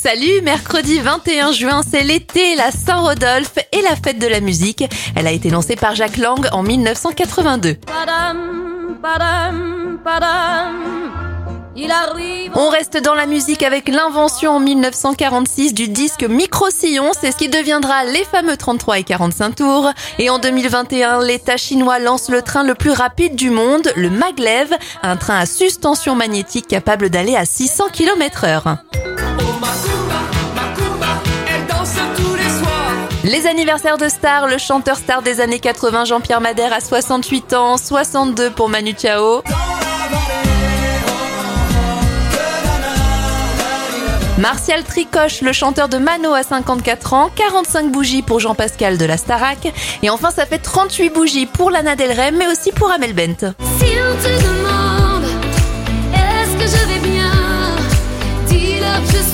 Salut, mercredi 21 juin, c'est l'été, la Saint-Rodolphe et la fête de la musique. Elle a été lancée par Jacques Lang en 1982. On reste dans la musique avec l'invention en 1946 du disque micro-sillon, c'est ce qui deviendra les fameux 33 et 45 tours. Et en 2021, l'État chinois lance le train le plus rapide du monde, le maglev, un train à suspension magnétique capable d'aller à 600 km heure. Les anniversaires de stars, le chanteur star des années 80 Jean-Pierre Madère à 68 ans, 62 pour Manu Chao. Martial Tricoche, le chanteur de Mano à 54 ans, 45 bougies pour Jean-Pascal de la Starac. Et enfin, ça fait 38 bougies pour Lana Del Rey, mais aussi pour Amel Bent.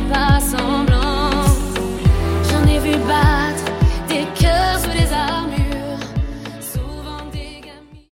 que